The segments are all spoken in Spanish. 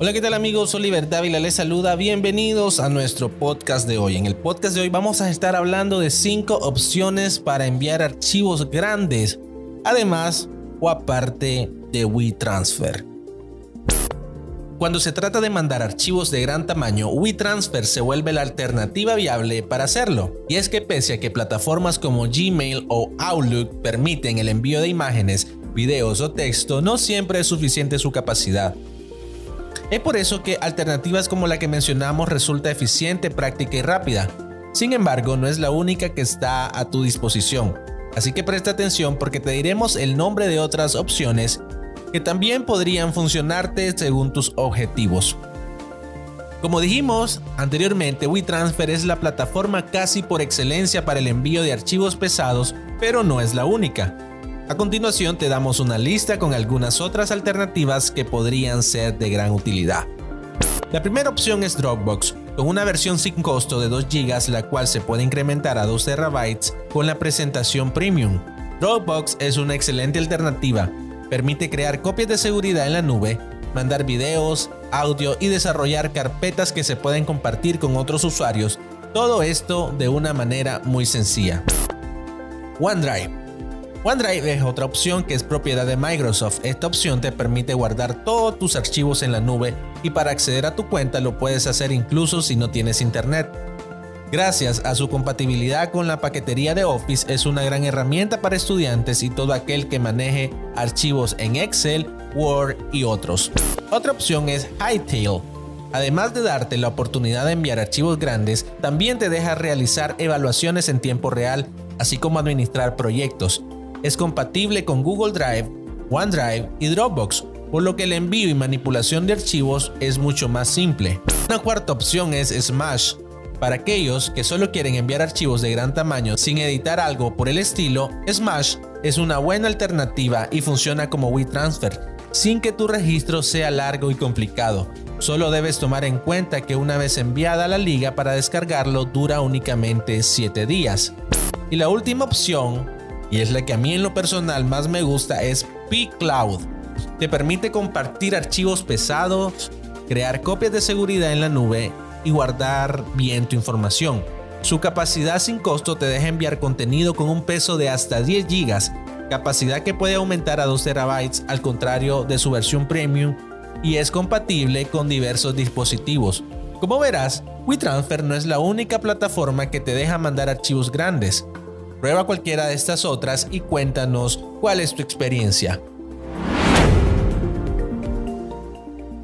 Hola, ¿qué tal amigos? Oliver Dávila les saluda. Bienvenidos a nuestro podcast de hoy. En el podcast de hoy vamos a estar hablando de 5 opciones para enviar archivos grandes, además o aparte de WeTransfer. Cuando se trata de mandar archivos de gran tamaño, WeTransfer se vuelve la alternativa viable para hacerlo. Y es que pese a que plataformas como Gmail o Outlook permiten el envío de imágenes, videos o texto, no siempre es suficiente su capacidad. Es por eso que alternativas como la que mencionamos resulta eficiente, práctica y rápida. Sin embargo, no es la única que está a tu disposición. Así que presta atención porque te diremos el nombre de otras opciones que también podrían funcionarte según tus objetivos. Como dijimos anteriormente, WeTransfer es la plataforma casi por excelencia para el envío de archivos pesados, pero no es la única. A continuación te damos una lista con algunas otras alternativas que podrían ser de gran utilidad. La primera opción es Dropbox, con una versión sin costo de 2 GB la cual se puede incrementar a 2 TB con la presentación Premium. Dropbox es una excelente alternativa, Permite crear copias de seguridad en la nube, mandar videos, audio y desarrollar carpetas que se pueden compartir con otros usuarios. Todo esto de una manera muy sencilla. OneDrive. OneDrive es otra opción que es propiedad de Microsoft. Esta opción te permite guardar todos tus archivos en la nube y para acceder a tu cuenta lo puedes hacer incluso si no tienes internet. Gracias a su compatibilidad con la paquetería de Office es una gran herramienta para estudiantes y todo aquel que maneje archivos en Excel, Word y otros. Otra opción es Hightail. Además de darte la oportunidad de enviar archivos grandes, también te deja realizar evaluaciones en tiempo real, así como administrar proyectos. Es compatible con Google Drive, OneDrive y Dropbox, por lo que el envío y manipulación de archivos es mucho más simple. Una cuarta opción es Smash. Para aquellos que solo quieren enviar archivos de gran tamaño sin editar algo por el estilo, Smash es una buena alternativa y funciona como WeTransfer, sin que tu registro sea largo y complicado. Solo debes tomar en cuenta que una vez enviada la liga para descargarlo dura únicamente 7 días. Y la última opción, y es la que a mí en lo personal más me gusta, es pCloud. Te permite compartir archivos pesados, crear copias de seguridad en la nube y guardar bien tu información. Su capacidad sin costo te deja enviar contenido con un peso de hasta 10 GB, capacidad que puede aumentar a 2 TB al contrario de su versión premium y es compatible con diversos dispositivos. Como verás, WeTransfer no es la única plataforma que te deja mandar archivos grandes. Prueba cualquiera de estas otras y cuéntanos cuál es tu experiencia.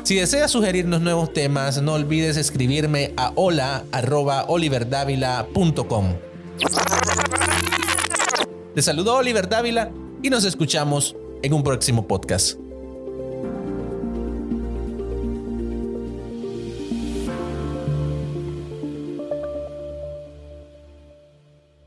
Si deseas sugerirnos nuevos temas, no olvides escribirme a hola.oliverdávila.com. Te saludo Oliver Dávila y nos escuchamos en un próximo podcast.